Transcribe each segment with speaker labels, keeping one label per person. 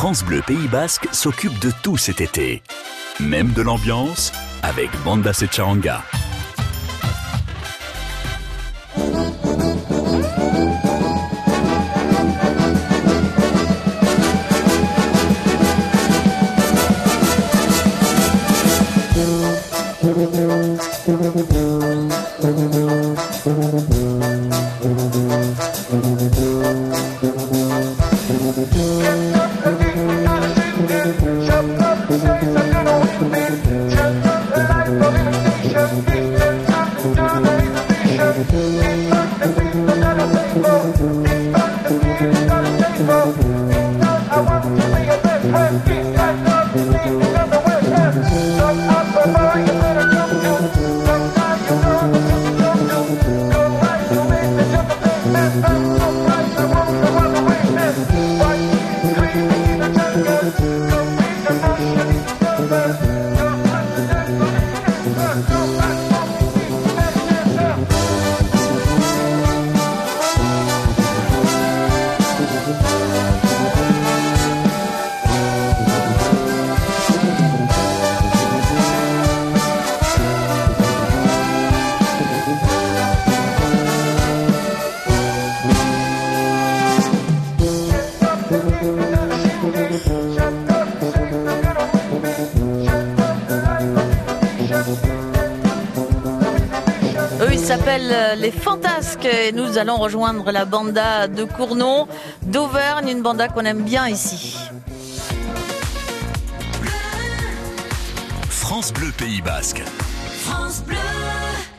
Speaker 1: France Bleu Pays Basque s'occupe de tout cet été. Même de l'ambiance avec Banda Secharanga.
Speaker 2: Les Fantasques et nous allons rejoindre la banda de Cournon d'Auvergne, une banda qu'on aime bien ici.
Speaker 1: France Bleu Pays Basque.
Speaker 2: France Bleu.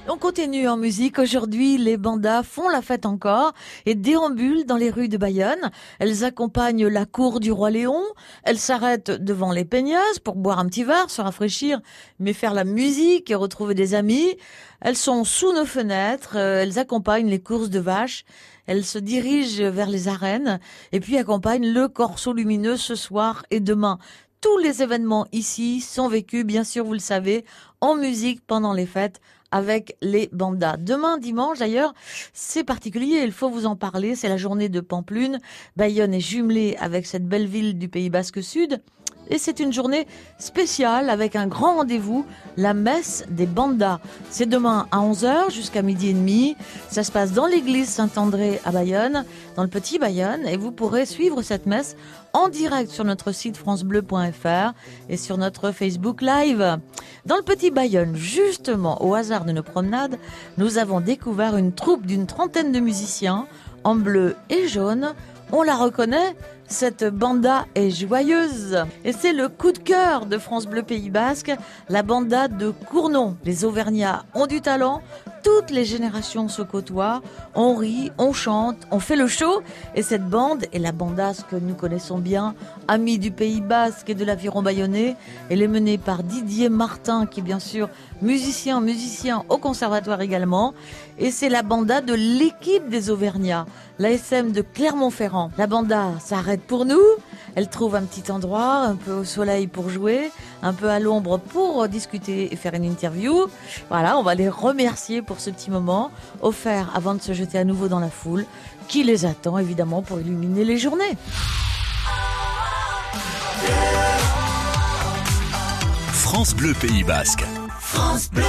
Speaker 2: On continue en musique. Aujourd'hui, les bandas font la fête encore et déambulent dans les rues de Bayonne. Elles accompagnent la cour du roi Léon. Elles s'arrêtent devant les peigneuses pour boire un petit verre, se rafraîchir, mais faire la musique et retrouver des amis. Elles sont sous nos fenêtres. Euh, elles accompagnent les courses de vaches. Elles se dirigent vers les arènes et puis accompagnent le corso lumineux ce soir et demain. Tous les événements ici sont vécus, bien sûr, vous le savez, en musique pendant les fêtes avec les bandas. Demain, dimanche d'ailleurs, c'est particulier, il faut vous en parler, c'est la journée de Pamplune. Bayonne est jumelée avec cette belle ville du Pays Basque Sud. Et c'est une journée spéciale avec un grand rendez-vous, la messe des bandas. C'est demain à 11h jusqu'à midi et demi. Ça se passe dans l'église Saint-André à Bayonne, dans le petit Bayonne, et vous pourrez suivre cette messe en direct sur notre site francebleu.fr et sur notre Facebook Live. Dans le petit Bayonne, justement, au hasard de nos promenades, nous avons découvert une troupe d'une trentaine de musiciens en bleu et jaune. On la reconnaît cette banda est joyeuse. Et c'est le coup de cœur de France Bleu Pays Basque, la banda de Cournon. Les Auvergnats ont du talent, toutes les générations se côtoient, on rit, on chante, on fait le show. Et cette bande est la bandasse que nous connaissons bien, amie du Pays Basque et de l'aviron bayonnais. Elle est menée par Didier Martin qui est bien sûr musicien, musicien au conservatoire également. Et c'est la banda de l'équipe des Auvergnats, l'ASM de Clermont-Ferrand. La banda s'arrête pour nous, elle trouve un petit endroit, un peu au soleil pour jouer, un peu à l'ombre pour discuter et faire une interview. Voilà, on va les remercier pour ce petit moment offert avant de se jeter à nouveau dans la foule qui les attend évidemment pour illuminer les journées.
Speaker 1: France Bleu Pays Basque. France Bleu.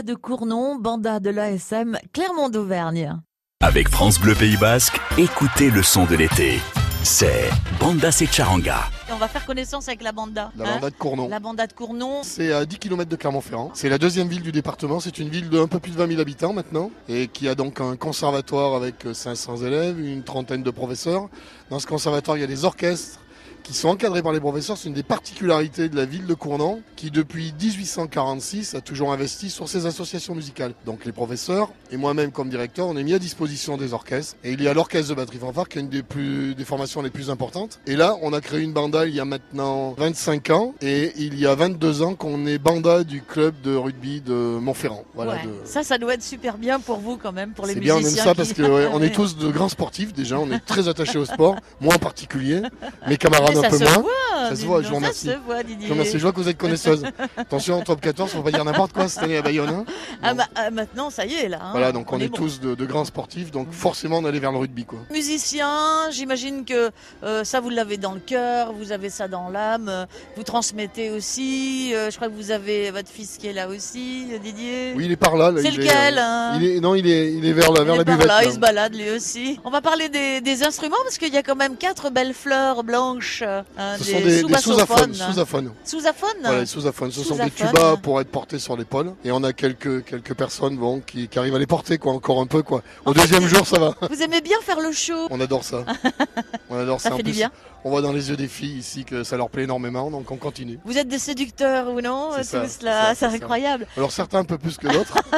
Speaker 2: Banda de Cournon, banda de l'ASM Clermont d'Auvergne.
Speaker 1: Avec France Bleu Pays Basque, écoutez le son de l'été. C'est Banda Secharanga.
Speaker 2: On va faire connaissance avec la banda.
Speaker 3: La
Speaker 2: hein
Speaker 3: banda de Cournon.
Speaker 2: La banda de Cournon.
Speaker 3: C'est à 10 km de Clermont-Ferrand. C'est la deuxième ville du département. C'est une ville de un peu plus de 20 000 habitants maintenant et qui a donc un conservatoire avec 500 élèves, une trentaine de professeurs. Dans ce conservatoire, il y a des orchestres qui sont encadrés par les professeurs. C'est une des particularités de la ville de Cournon qui, depuis 1846, a toujours investi sur ses associations musicales. Donc les professeurs et moi-même comme directeur, on est mis à disposition des orchestres. Et il y a l'orchestre de batterie fanfare qui est une des, plus, des formations les plus importantes. Et là, on a créé une banda il y a maintenant 25 ans et il y a 22 ans qu'on est banda du club de rugby de Montferrand. Voilà,
Speaker 2: Ouais.
Speaker 3: de-
Speaker 2: Ça, ça doit être super bien pour vous quand même, pour les
Speaker 3: c'est
Speaker 2: musiciens.
Speaker 3: bien, on aime ça
Speaker 2: qui-
Speaker 3: parce que ouais, on est tous de grands sportifs déjà, on est très attachés au sport, moi en particulier, mes camarades Un
Speaker 2: ça
Speaker 3: peu
Speaker 2: se
Speaker 3: moins.
Speaker 2: voit.
Speaker 3: Ça se
Speaker 2: dis
Speaker 3: voit,
Speaker 2: donc,
Speaker 3: je vous remercie.
Speaker 2: Ça se voit, Didier.
Speaker 3: Je vous remercie, je vois que vous êtes connaisseuse. Attention, en top 14, faut pas dire n'importe quoi cette année à Bayonne. hein.
Speaker 2: Ah, bah, ah, maintenant, ça y est, là. hein.
Speaker 3: voilà, donc on, est,
Speaker 2: bon.
Speaker 3: tous de, de grands sportifs, donc forcément on allait vers le rugby quoi.
Speaker 2: Musicien, j'imagine que euh, ça vous l'avez dans le cœur, vous avez ça dans l'âme, euh, vous transmettez aussi. euh, je crois que vous avez votre fils qui est là aussi, euh, Didier.
Speaker 3: Oui, il est par là. là,
Speaker 2: C'est lequel
Speaker 3: est, euh,
Speaker 2: hein
Speaker 3: il est, Non, il est, il est vers la,
Speaker 2: Il
Speaker 3: vers
Speaker 2: est
Speaker 3: la
Speaker 2: par
Speaker 3: buvette.
Speaker 2: là,
Speaker 3: là.
Speaker 2: il se balade lui aussi. On va parler des, des instruments parce qu'il y a quand même quatre belles fleurs blanches. Hein,
Speaker 3: Ce sont des, des sous-aphones. Sous-aphones.
Speaker 2: Sous-aphones
Speaker 3: Voilà, les sous-aphones. Ce sont des tubas pour être portés sur l'épaule. Et on a quelques, quelques personnes bon, qui, qui arrivent à les porter quoi, encore un peu. quoi. Au deuxième jour, ça va.
Speaker 2: Vous aimez bien faire le show
Speaker 3: On adore ça. On adore ça.
Speaker 2: Ça
Speaker 3: En
Speaker 2: fait du bien.
Speaker 3: On voit dans les yeux des filles ici que ça leur plaît énormément, donc on continue.
Speaker 2: Vous êtes des séducteurs ou non?
Speaker 3: C'est ça,
Speaker 2: là,
Speaker 3: ça.
Speaker 2: incroyable.
Speaker 3: Alors certains un peu plus que d'autres.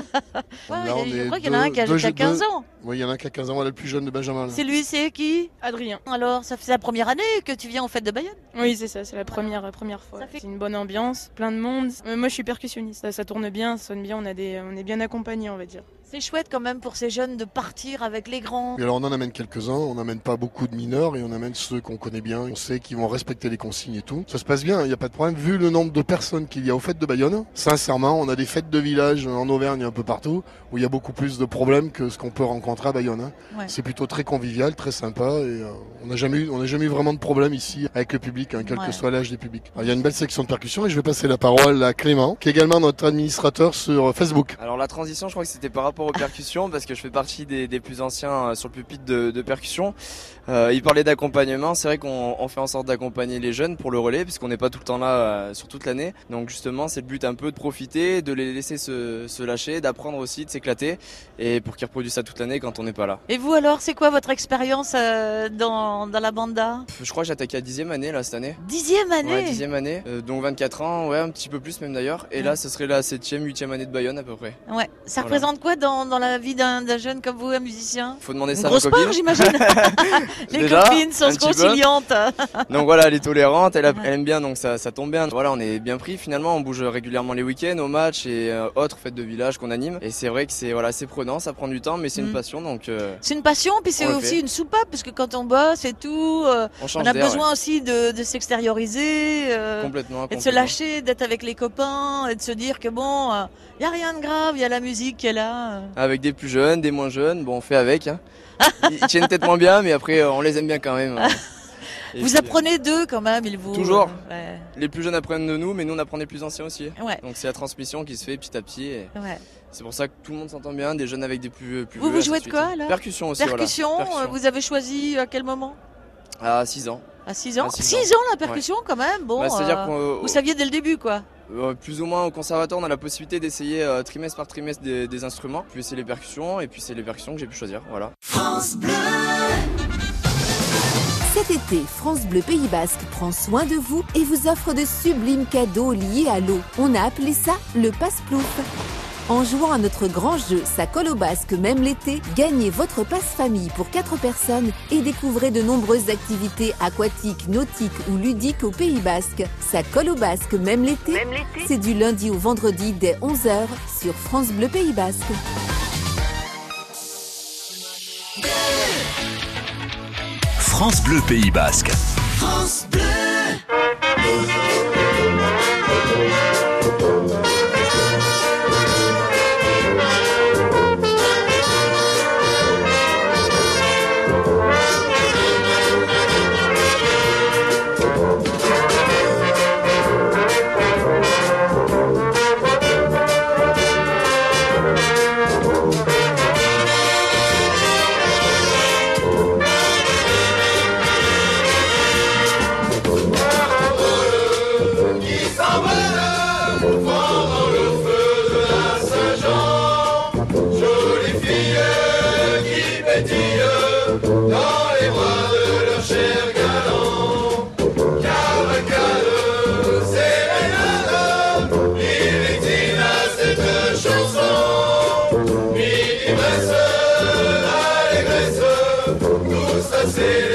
Speaker 2: Ouais, je crois qu'il y en a un qui a,
Speaker 3: deux
Speaker 2: qui a
Speaker 3: jeux-
Speaker 2: 15
Speaker 3: deux-
Speaker 2: ans.
Speaker 3: Oui, il y en a un qui a 15 ans, voilà le plus jeune de Benjamin.
Speaker 2: C'est lui, c'est qui?
Speaker 4: Adrien.
Speaker 2: Alors, ça fait la première année que tu viens au fête de Bayonne?
Speaker 4: Oui, c'est ça, c'est la première, première fois.
Speaker 2: Fait-
Speaker 4: C'est une bonne ambiance, plein de monde. Euh, moi, je suis percussionniste. Ça, ça tourne bien, ça sonne bien, on, a des, on est bien accompagnés, on va dire.
Speaker 2: C'est chouette quand même pour ces jeunes de partir avec les grands.
Speaker 3: Et alors on en amène quelques-uns, on n'amène pas beaucoup de mineurs et on amène ceux qu'on connaît bien, on sait qu'ils vont respecter les consignes et tout. Ça se passe bien, il n'y a pas de problème. Vu le nombre de personnes qu'il y a aux fêtes de Bayonne, sincèrement, on a des fêtes de village en Auvergne et un peu partout où il y a beaucoup plus de problèmes que ce qu'on peut rencontrer à Bayonne. hein.
Speaker 2: Ouais.
Speaker 3: C'est plutôt très convivial, très sympa et euh, on n'a jamais eu, on n'a jamais eu vraiment de problème ici avec le public, hein, quel
Speaker 2: Ouais.
Speaker 3: que soit l'âge des publics. Alors, il y a une belle section de percussion et je vais passer la parole à Clément, qui est également notre administrateur sur Facebook.
Speaker 5: Alors la transition, je crois que c'était par rapport aux percussions, parce que je fais partie des, des plus anciens euh, sur le pupitre de, de percussion. Euh, il parlait d'accompagnement, c'est vrai qu'on on fait en sorte d'accompagner les jeunes pour le relais, puisqu'on n'est pas tout le temps là euh, sur toute l'année. Donc justement, c'est le but un peu de profiter, de les laisser se, se lâcher, d'apprendre aussi, de s'éclater, et pour qu'ils reproduisent ça toute l'année quand on n'est pas là.
Speaker 2: Et vous alors, c'est quoi votre expérience euh, dans, dans la banda?
Speaker 5: Je crois que attaqué à dixième année là cette année.
Speaker 2: Dixième année?
Speaker 5: Ouais, dixième année, euh, donc 24 ans, ouais, un petit peu plus même d'ailleurs. Et
Speaker 2: Ouais.
Speaker 5: là, ce serait la septième, huitième année de Bayonne à peu près.
Speaker 2: Ouais. Ça
Speaker 5: Voilà.
Speaker 2: représente quoi dans, dans la vie d'un jeune comme vous, un musicien
Speaker 5: Faut demander ça à
Speaker 2: grosse part, j'imagine. les
Speaker 5: Déjà,
Speaker 2: copines sont conciliantes.
Speaker 5: Donc voilà, elle est tolérante, elle, a-
Speaker 2: Ouais.
Speaker 5: elle aime bien, donc ça, ça tombe bien. Voilà, on est bien pris finalement, on bouge régulièrement les week-ends, aux matchs et euh, autres fêtes de village qu'on anime. Et c'est vrai que c'est voilà, c'est prenant, ça prend du temps, mais c'est
Speaker 2: Mm.
Speaker 5: une passion, donc euh,
Speaker 2: C'est une passion, puis c'est aussi
Speaker 5: fait.
Speaker 2: une soupape, parce que quand on bosse et tout, euh,
Speaker 5: on
Speaker 2: a besoin aussi de, de s'extérioriser. euh,
Speaker 5: Complètement.
Speaker 2: Et de se
Speaker 5: complètement.
Speaker 2: lâcher, d'être avec les copains, et de se dire que bon, il y a rien de grave, il y a la musique qui est là. Euh.
Speaker 5: Avec des plus jeunes, des moins jeunes, bon, on fait avec. Hein. Ils tiennent peut-être moins bien, mais après, euh, on les aime bien quand même. hein.
Speaker 2: Vous
Speaker 5: puis,
Speaker 2: apprenez d'eux quand même, ils vous.
Speaker 5: Toujours.
Speaker 2: euh,
Speaker 5: euh, Les plus jeunes apprennent de nous, mais nous on apprend des plus anciens aussi.
Speaker 2: ouais.
Speaker 5: Donc c'est la transmission qui se fait petit à petit. et
Speaker 2: ouais.
Speaker 5: C'est pour ça que tout le monde s'entend bien, des jeunes avec des plus, plus
Speaker 2: Vous,
Speaker 5: vieux,
Speaker 2: vous jouez
Speaker 5: de suite.
Speaker 2: quoi, là
Speaker 5: Percussion aussi, voilà.
Speaker 2: Percussion, euh, vous avez choisi à quel moment?
Speaker 5: À 6 ans.
Speaker 2: À 6 ans
Speaker 5: À six
Speaker 2: 6 ans la percussion quand même Bon,
Speaker 5: Bah,
Speaker 2: euh,
Speaker 5: qu'on
Speaker 2: vous saviez dès le début quoi.
Speaker 5: Euh, plus ou moins au conservatoire, on a la possibilité d'essayer euh, trimestre par trimestre des, des instruments. Puis c'est les percussions, et puis c'est les percussions que j'ai pu choisir. Voilà.
Speaker 6: Cet été, France Bleu Pays Basque prend soin de vous et vous offre de sublimes cadeaux liés à l'eau. On a appelé ça le passe-plouf. En jouant à notre grand jeu Ça colle au basque même l'été, gagnez votre passe-famille pour 4 personnes et découvrez de nombreuses activités aquatiques, nautiques ou ludiques au Pays Basque. Ça colle au basque même l'été, c'est du lundi au vendredi dès 11h sur France Bleu Pays Basque.
Speaker 1: France Bleu Pays Basque.
Speaker 7: pétillent tout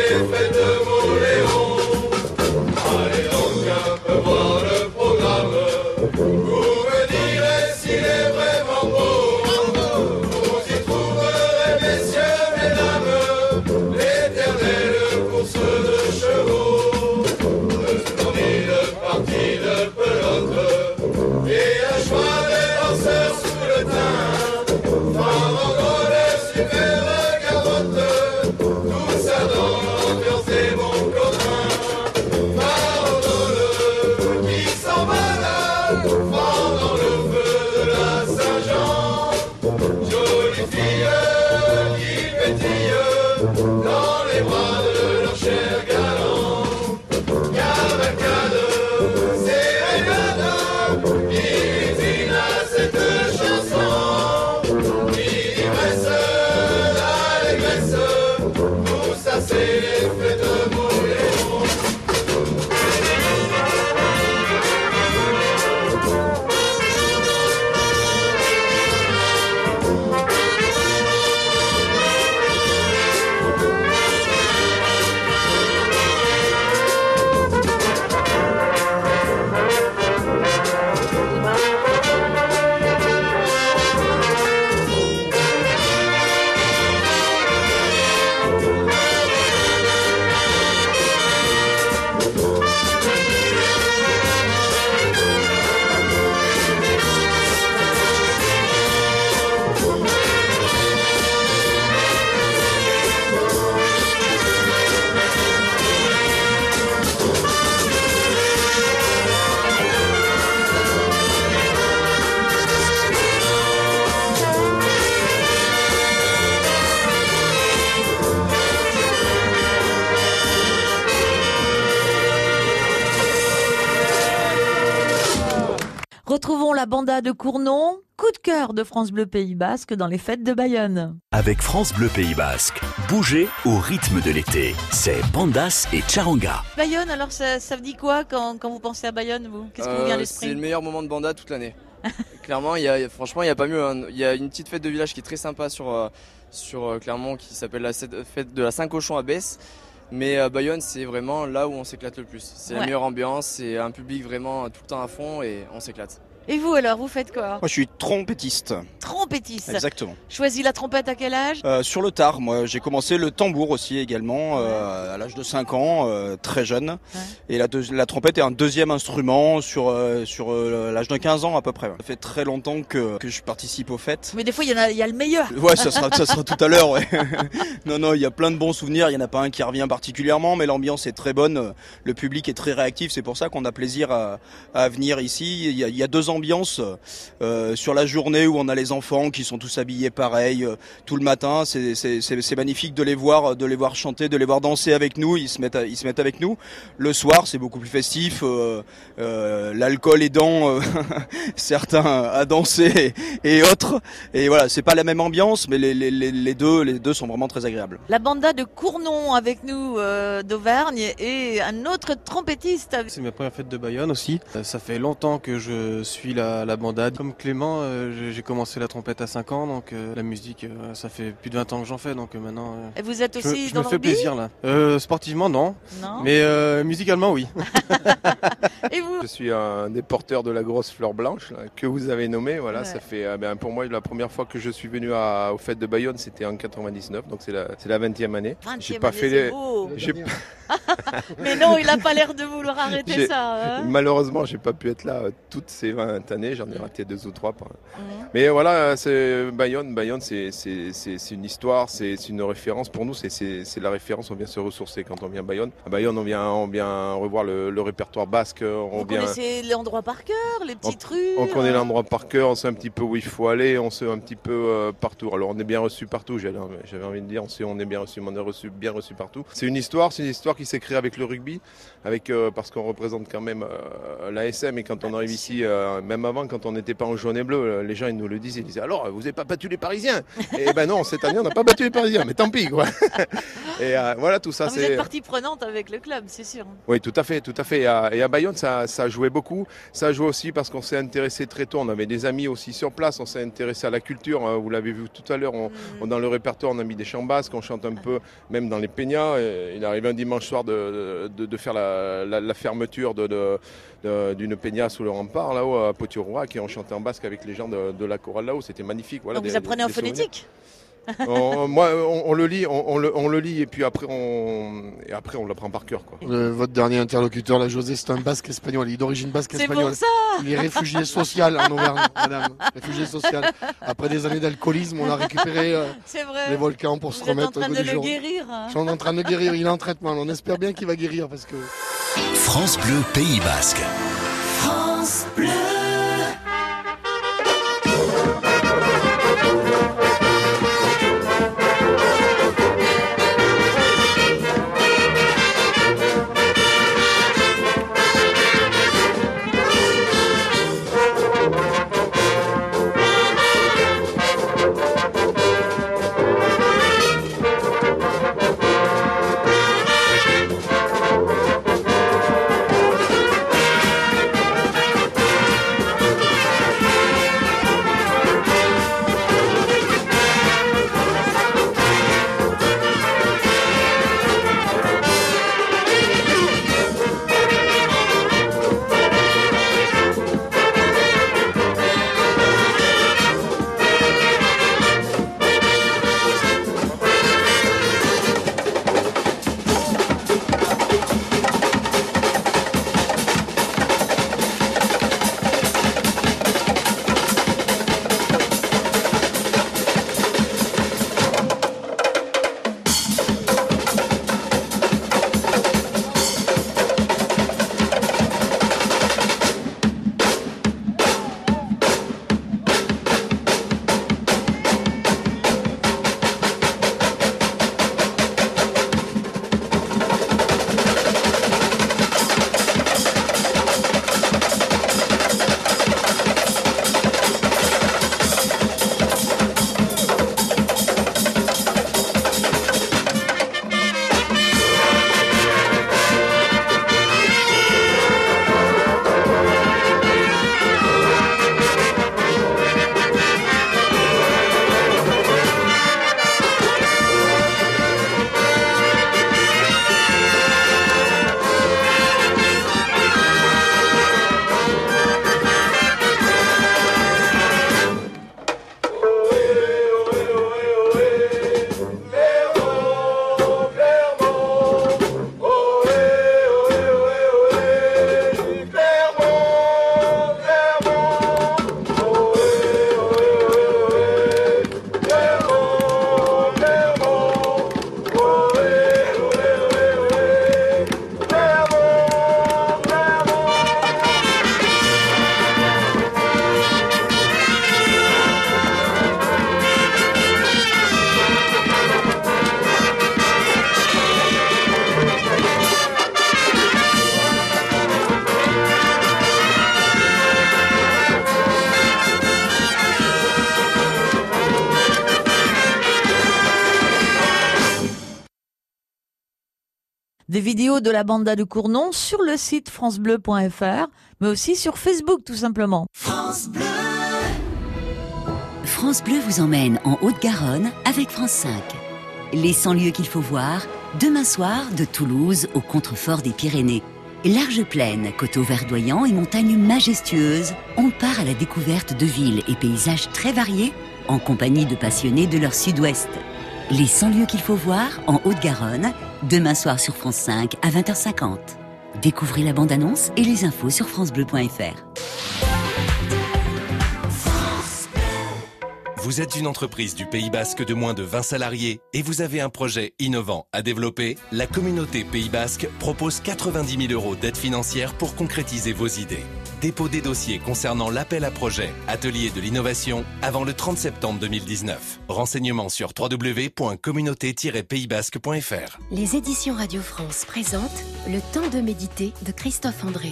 Speaker 2: Retrouvons la banda de Cournon, coup de cœur de France Bleu Pays Basque dans les fêtes de Bayonne.
Speaker 1: Avec France Bleu Pays Basque, bougez au rythme de l'été. C'est Bandas et Charanga.
Speaker 2: Bayonne, alors ça, ça vous dit quoi quand, quand vous pensez à Bayonne, vous? Qu'est-ce qui vous vient à
Speaker 5: Euh, C'est
Speaker 2: l'esprit
Speaker 5: le meilleur moment de banda toute l'année. Clairement, il y a, franchement, il n'y a pas mieux. hein. Il y a une petite fête de village qui est très sympa sur, euh, sur euh, Clermont qui s'appelle la fête fête de la Saint-Cochon à Besse. Mais euh, Bayonne, c'est vraiment là où on s'éclate le plus. C'est la meilleure ambiance, c'est un public vraiment tout le temps à fond et on s'éclate.
Speaker 2: Et vous alors, vous faites quoi
Speaker 8: Moi, je suis trompettiste.
Speaker 2: Trompettiste.
Speaker 8: Exactement.
Speaker 2: Choisi la trompette à quel âge
Speaker 8: Euh, sur le tard, moi, j'ai commencé le tambour aussi également euh, à l'âge de 5 ans, euh, très jeune. Et la, trompette est un deuxième instrument sur euh, sur euh, l'âge de 15 ans à peu près. Ça fait très longtemps que, que je participe aux fêtes.
Speaker 2: Mais des fois, il y, en a, il y a le meilleur.
Speaker 8: Ouais, ça sera, ça sera tout à l'heure. Ouais. non, non, il y a plein de bons souvenirs. Il y en a pas un qui revient particulièrement, mais l'ambiance est très bonne. Le public est très réactif. C'est pour ça qu'on a plaisir à, à venir ici. Il y, a, il y a deux ambiances euh, sur la journée où on a les enfants qui sont tous habillés pareil euh, tout le matin. C'est magnifique de les voir, de les voir chanter, de les voir danser avec nous. Ils se mettent, à- ils se mettent avec nous. Le soir, c'est beaucoup plus festif. euh, euh, L'alcool aidant euh, certains à danser et, et autres. Et voilà, c'est pas la même ambiance, mais les, les, les, les deux, les deux sont vraiment très agréables.
Speaker 2: La banda de Cournon avec nous euh, d'Auvergne et un autre trompettiste.
Speaker 9: C'est ma première fête de Bayonne aussi. Ça fait longtemps que je suis la, la bandade. Comme Clément, euh, j'ai- commencé la trompette à 5 ans, donc euh, la musique, euh, ça fait plus de 20 ans que j'en fais, donc euh, maintenant... euh,
Speaker 2: Et vous êtes
Speaker 9: je,
Speaker 2: aussi
Speaker 9: je
Speaker 2: dans
Speaker 9: me fais plaisir là. Euh, sportivement, non.
Speaker 2: Non.
Speaker 9: Mais euh, musicalement, oui.
Speaker 2: Et vous
Speaker 10: Je suis un des porteurs de la grosse fleur blanche là, que vous avez nommée. Voilà,
Speaker 2: Ouais.
Speaker 10: ça fait euh, ben, pour moi la première fois que je suis venu à, aux fêtes de Bayonne, c'était en 99, donc c'est la la 20e année.
Speaker 2: 20e
Speaker 10: J'ai pas
Speaker 2: année,
Speaker 10: fait les-
Speaker 2: Mais non, il a pas l'air de vouloir arrêter ça. hein.
Speaker 10: Malheureusement, j'ai pas pu être là toutes ces 20 années. J'en ai raté deux ou trois. par-
Speaker 2: Mhm.
Speaker 10: Mais voilà, c'est Bayonne. Bayonne, c'est c'est- c'est- c'est une histoire, c'est une référence pour nous. C'est c'est- c'est la référence. On vient se ressourcer quand on vient à Bayonne. À Bayonne, on vient on vient revoir le, le répertoire basque. On
Speaker 2: Vous
Speaker 10: vient
Speaker 2: connaissez l'endroit par cœur, les petites rues
Speaker 10: On connaît
Speaker 2: euh,
Speaker 10: l'endroit par cœur, on sait un petit peu où il faut aller, on sait un petit peu euh, partout. Alors on est bien reçu partout, j'avais envie de dire, on sait on est bien reçu, mais on est reçu, bien reçu partout. C'est une histoire, c'est une histoire qui s'est créée avec le rugby, avec, euh, parce qu'on représente quand même euh, l'ASM et quand on arrive ici, avant, même avant, quand on n'était pas en jaune et bleu, les gens ils nous le disaient. Ils disaient alors, vous n'avez pas battu les Parisiens Et ben non, cette année, on n'a pas battu les Parisiens, mais tant pis, quoi. Et euh, voilà, tout ça,
Speaker 2: Ah, vous êtes partie prenante avec le club, c'est sûr.
Speaker 10: Oui, tout à fait, tout à fait. Et à, et à Bayonne, ça, ça a joué beaucoup. Ça a joué aussi parce qu'on s'est intéressé très tôt. On avait des amis aussi sur place. On s'est intéressé à la culture. hein. Vous l'avez vu tout à l'heure. on- on- dans le répertoire, on a mis des chants basques. On chante un peu, même dans les peñas. Et il arrive un dimanche soir de, de, de faire la, la- la fermeture de, de- d'une peña sous le rempart là-haut à Potioroac et on chantait en basque avec les gens de, de la chorale là-haut. C'était magnifique. Voilà,
Speaker 2: Donc
Speaker 10: des-
Speaker 2: vous apprenez en
Speaker 10: des
Speaker 2: phonétique
Speaker 10: On- moi, on, on le lit, on, on le, on le lit et puis après on, et après on l'apprend par cœur. Quoi.
Speaker 3: Le- votre dernier interlocuteur, là, José, c'est un basque espagnol. Il est d'origine basque
Speaker 2: C'est
Speaker 3: espagnole.
Speaker 2: pour ça
Speaker 3: Il est réfugié social en Auvergne, madame. Réfugié social. Après des années d'alcoolisme, on a récupéré euh, les volcans pour se
Speaker 2: Vous êtes en
Speaker 3: remettre au
Speaker 2: train
Speaker 3: goût
Speaker 2: de
Speaker 3: du
Speaker 2: le
Speaker 3: jour.
Speaker 2: guérir. hein.
Speaker 3: Ils sont en train de guérir. Il est en traitement. On espère bien qu'il va guérir parce que.
Speaker 1: France Bleu Pays Basque.
Speaker 2: Des vidéos de la banda de Cournon sur le site francebleu.fr, mais aussi sur Facebook tout simplement.
Speaker 7: France Bleu.
Speaker 11: France Bleu vous emmène en Haute-Garonne avec France 5. Les 100 lieux qu'il faut voir, demain soir de Toulouse au contrefort des Pyrénées. Large plaine, coteaux verdoyants et montagnes majestueuses, on part à la découverte de villes et paysages très variés en compagnie de passionnés de leur sud-ouest. Les 100 lieux qu'il faut voir en Haute-Garonne, demain soir sur France 5 à 20h50. Découvrez la bande-annonce et les infos sur francebleu.fr.
Speaker 12: Vous êtes une entreprise du Pays Basque de moins de 20 salariés et vous avez un projet innovant à développer La communauté Pays Basque propose 90 000 euros d'aide financière pour concrétiser vos idées. Dépôt des dossiers concernant l'appel à projet Atelier de l'innovation avant le 30 septembre 2019. Renseignements sur www.communauté-paysbasque.fr.
Speaker 13: Les éditions Radio France présentent Le temps de méditer de Christophe André.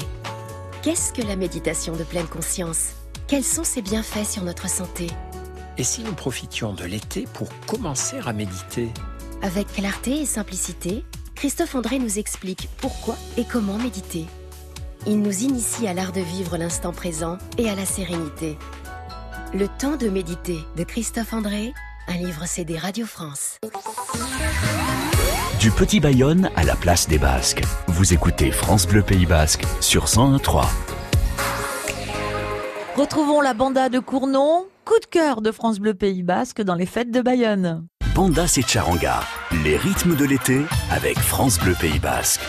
Speaker 13: Qu'est-ce que la méditation de pleine conscience? Quels sont ses bienfaits sur notre santé?
Speaker 14: Et si nous profitions de l'été pour commencer à méditer?
Speaker 13: Avec clarté et simplicité, Christophe André nous explique pourquoi et comment méditer. Il nous initie à l'art de vivre l'instant présent et à la sérénité. Le temps de méditer de Christophe André, un livre CD Radio France.
Speaker 1: Du Petit Bayonne à la place des Basques. Vous écoutez France Bleu Pays Basque sur 101.3.
Speaker 2: Retrouvons la banda de Cournon, coup de cœur de France Bleu Pays Basque dans les fêtes de Bayonne.
Speaker 1: Banda et Charanga, les rythmes de l'été avec France Bleu Pays Basque.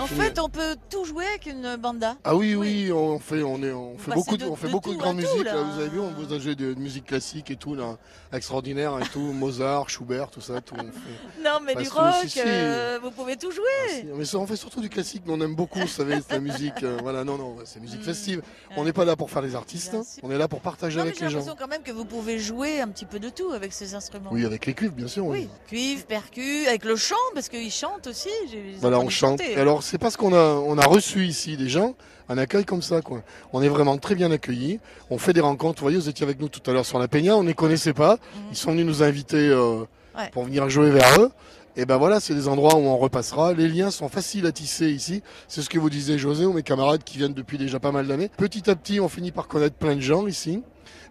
Speaker 2: En fait, on peut tout jouer avec une banda.
Speaker 3: Ah oui, oui, on fait, on est, on fait beaucoup, de, on fait
Speaker 2: de
Speaker 3: beaucoup de grande
Speaker 2: tout,
Speaker 3: musique.
Speaker 2: là.
Speaker 3: là, vous avez vu, on vous a joué de, de musique classique et tout, là, extraordinaire et tout, Mozart, Schubert, tout ça, tout. On fait.
Speaker 2: Non, mais du rock,
Speaker 3: si, si.
Speaker 2: euh, vous pouvez tout jouer.
Speaker 3: Mais ça, on fait surtout du classique, mais on aime beaucoup, vous savez, la musique. euh, voilà, non, non, c'est musique festive. On n'est pas là pour faire les artistes, hein, on est là pour partager
Speaker 2: Non, mais
Speaker 3: avec
Speaker 2: j'ai
Speaker 3: les gens.
Speaker 2: l'impression quand même que vous pouvez jouer un petit peu de tout avec ces instruments.
Speaker 3: Oui, avec les cuivres, bien sûr. oui.
Speaker 2: Oui, cuivre, percu, avec le chant, parce qu'ils chantent aussi. j'ai- j'ai
Speaker 3: Voilà, on chante. alors, c'est parce qu'on a, on a reçu ici des gens, un accueil comme ça, quoi. On est vraiment très bien accueillis. On fait des rencontres. Vous voyez, vous étiez avec nous tout à l'heure sur la Peña, on ne les connaissait pas. Ils sont venus nous inviter euh,
Speaker 2: Ouais.
Speaker 3: pour venir jouer vers eux. Et ben voilà, c'est des endroits où on repassera. Les liens sont faciles à tisser ici. C'est ce que vous disiez, José, ou mes camarades qui viennent depuis déjà pas mal d'années. Petit à petit, on finit par connaître plein de gens ici.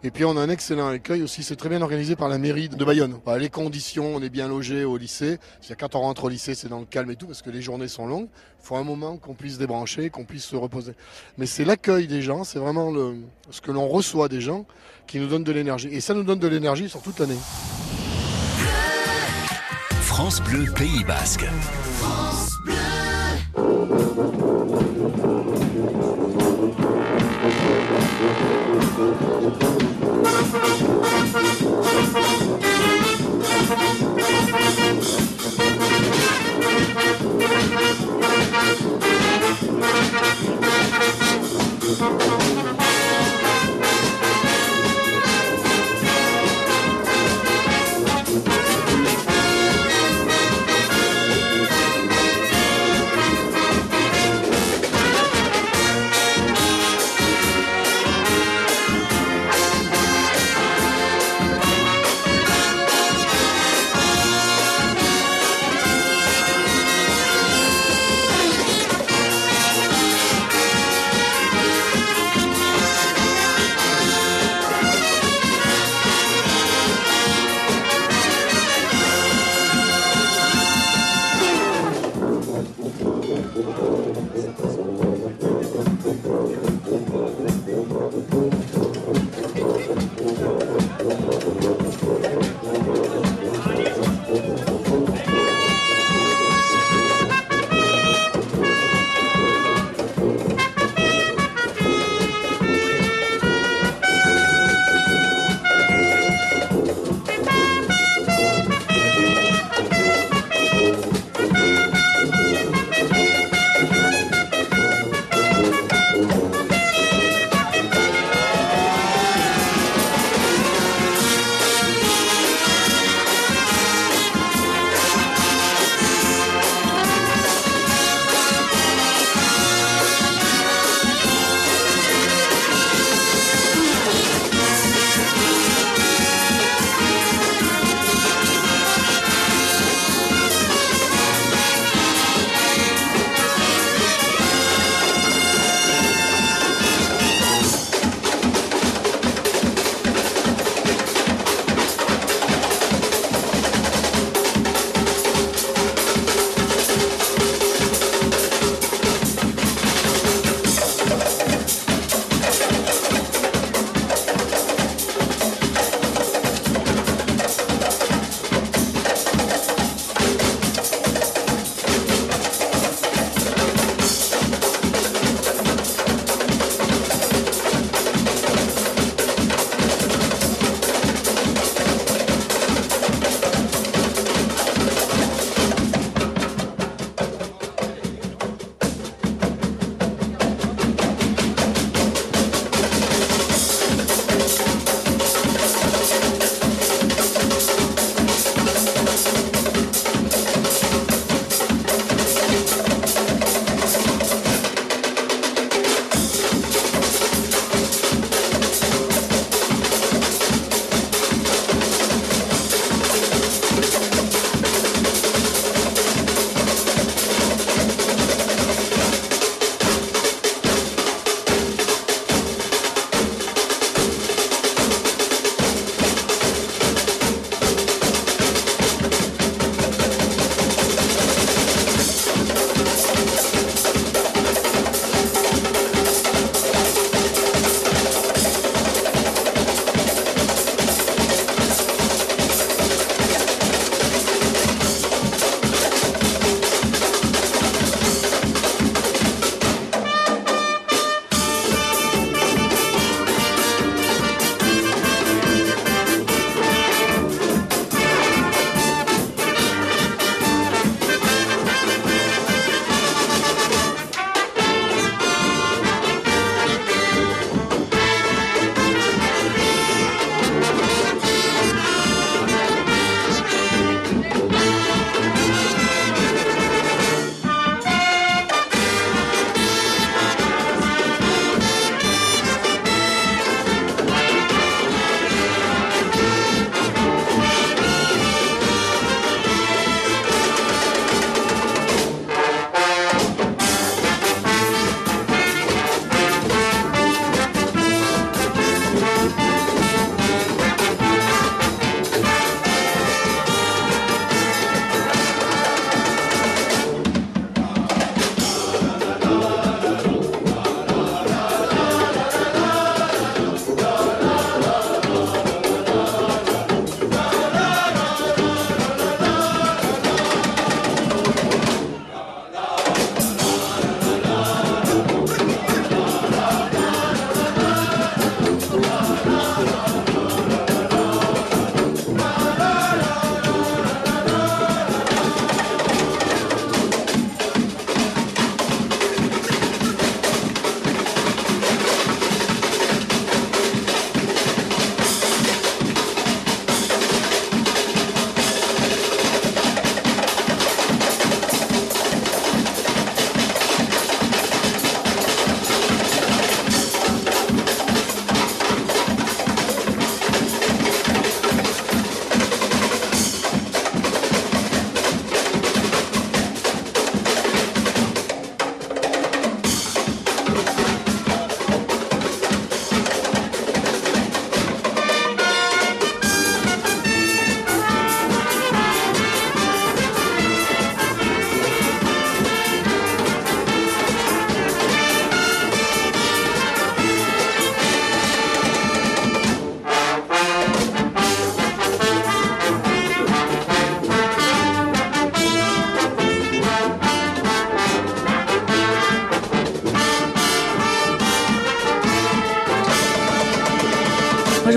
Speaker 3: Et puis on a un excellent accueil aussi, c'est très bien organisé par la mairie de Bayonne. Les conditions, on est bien logé au lycée. cest quand on rentre au lycée, c'est dans le calme et tout, parce que les journées sont longues. Il faut un moment qu'on puisse débrancher, qu'on puisse se reposer. Mais c'est l'accueil des gens, c'est vraiment le, ce que l'on reçoit des gens qui nous donne de l'énergie. Et ça nous donne de l'énergie sur toute l'année.
Speaker 1: France Bleu Pays Basque. France Bleu.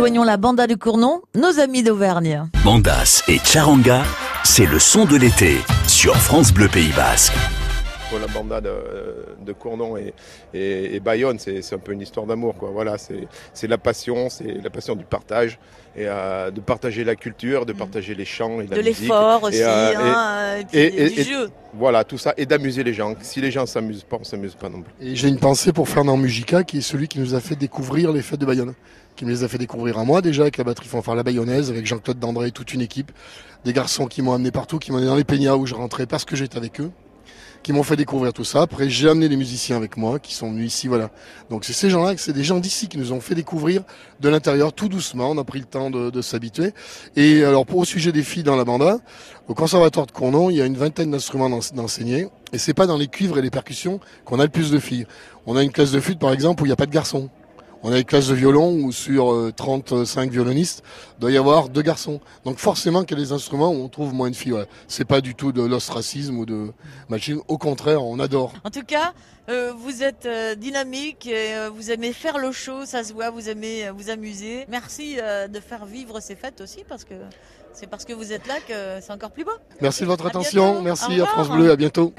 Speaker 2: Rejoignons la banda de Cournon, nos amis d'Auvergne.
Speaker 1: Bandas et Charanga, c'est le son de l'été sur France Bleu Pays Basque.
Speaker 10: Pour la banda de, de Cournon et, et, et Bayonne, c'est un peu une histoire d'amour. quoi. Voilà, c'est la passion, c'est la passion du partage et euh, de partager la culture, de partager les chants et la
Speaker 2: De
Speaker 10: musique.
Speaker 2: l'effort aussi,
Speaker 10: Et, euh,
Speaker 2: hein, et puis
Speaker 10: et-
Speaker 2: du
Speaker 10: et-
Speaker 2: jeu.
Speaker 10: Voilà, tout ça et d'amuser les gens. Si les gens s'amusent pas, on s'amuse pas non plus.
Speaker 3: Et j'ai une pensée pour Fernand Mujica, qui est celui qui nous a fait découvrir les fêtes de Bayonne. Qui me les a fait découvrir à moi déjà, avec la batterie fanfare La Bayonnaise, avec Jean-Claude Dandré et toute une équipe. Des garçons qui m'ont amené partout, qui m'ont amené dans les peñas où je rentrais parce que j'étais avec eux. Qui m'ont fait découvrir tout ça. Après, j'ai amené les musiciens avec moi, qui sont venus ici, voilà. Donc c'est ces gens-là, c'est des gens d'ici qui nous ont fait découvrir de l'intérieur tout doucement. On a pris le temps de, de s'habituer. Et alors, pour au sujet des filles dans la banda, au conservatoire de Cournon, il y a une vingtaine d'instruments d'ens- d'enseignés. Et c'est pas dans les cuivres et les percussions qu'on a le plus de filles. On a une classe de flûte, par exemple, où il n'y a pas de garçons. On a une classe de violon où sur euh, 35 violonistes, il doit y avoir deux garçons. Donc forcément qu'il y a des instruments où on trouve moins de filles. Ouais. C'est pas du tout de l'ostracisme ou de machisme. Au contraire, on adore.
Speaker 2: En tout cas, euh, vous êtes euh, dynamique, et, euh, vous aimez faire le show, ça se voit, vous aimez euh, vous amuser. Merci euh, de faire vivre ces fêtes aussi, parce que c'est parce que vous êtes là que c'est encore plus beau.
Speaker 3: Merci de votre
Speaker 2: À
Speaker 3: attention.
Speaker 2: bientôt.
Speaker 3: Merci à France. Bleu. À bientôt.